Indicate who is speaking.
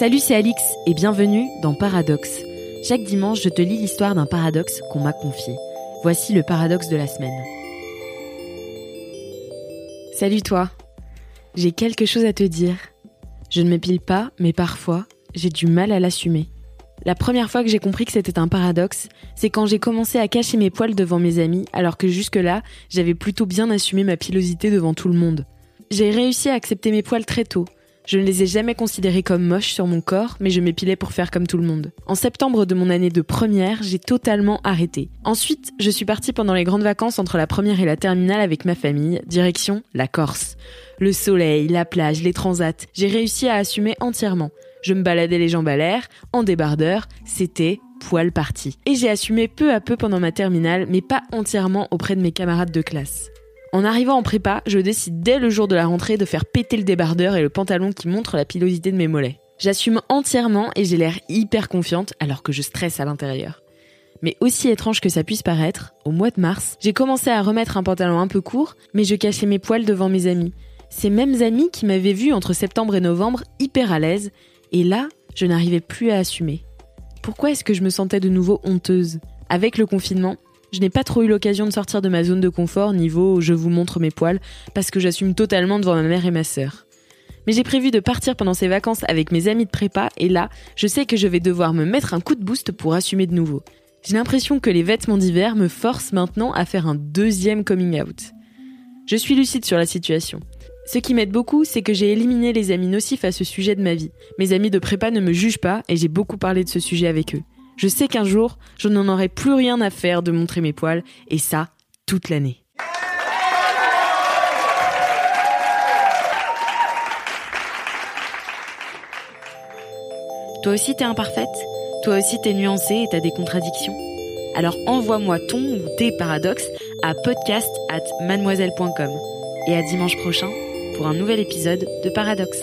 Speaker 1: Salut, c'est Alix et bienvenue dans Paradoxe. Chaque dimanche, je te lis l'histoire d'un paradoxe qu'on m'a confié. Voici le paradoxe de la semaine. Salut toi. J'ai quelque chose à te dire. Je ne m'épile pas, mais parfois, j'ai du mal à l'assumer. La première fois que j'ai compris que c'était un paradoxe, c'est quand j'ai commencé à cacher mes poils devant mes amis, alors que jusque-là, j'avais plutôt bien assumé ma pilosité devant tout le monde. J'ai réussi à accepter mes poils très tôt, je ne les ai jamais considérés comme moches sur mon corps, mais je m'épilais pour faire comme tout le monde. En septembre de mon année de première, j'ai totalement arrêté. Ensuite, je suis partie pendant les grandes vacances entre la première et la terminale avec ma famille, direction la Corse. Le soleil, la plage, les transats, j'ai réussi à assumer entièrement. Je me baladais les jambes à l'air, en débardeur, c'était poil parti. Et j'ai assumé peu à peu pendant ma terminale, mais pas entièrement auprès de mes camarades de classe. En arrivant en prépa, je décide dès le jour de la rentrée de faire péter le débardeur et le pantalon qui montre la pilosité de mes mollets. J'assume entièrement et j'ai l'air hyper confiante alors que je stresse à l'intérieur. Mais aussi étrange que ça puisse paraître, au mois de mars, j'ai commencé à remettre un pantalon un peu court, mais je cachais mes poils devant mes amis. Ces mêmes amis qui m'avaient vu entre septembre et novembre hyper à l'aise, et là, je n'arrivais plus à assumer. Pourquoi est-ce que je me sentais de nouveau honteuse? Avec le confinement, je n'ai pas trop eu l'occasion de sortir de ma zone de confort niveau je vous montre mes poils parce que j'assume totalement devant ma mère et ma sœur. Mais j'ai prévu de partir pendant ces vacances avec mes amis de prépa et là, je sais que je vais devoir me mettre un coup de boost pour assumer de nouveau. J'ai l'impression que les vêtements d'hiver me forcent maintenant à faire un deuxième coming out. Je suis lucide sur la situation. Ce qui m'aide beaucoup, c'est que j'ai éliminé les amis nocifs à ce sujet de ma vie. Mes amis de prépa ne me jugent pas et j'ai beaucoup parlé de ce sujet avec eux. Je sais qu'un jour, je n'en aurai plus rien à faire de montrer mes poils, et ça, toute l'année. Toi aussi t'es imparfaite? Toi aussi t'es nuancée et t'as des contradictions? Alors envoie-moi ton ou tes paradoxes à podcast at mademoiselle.com. Et à dimanche prochain pour un nouvel épisode de Paradoxe.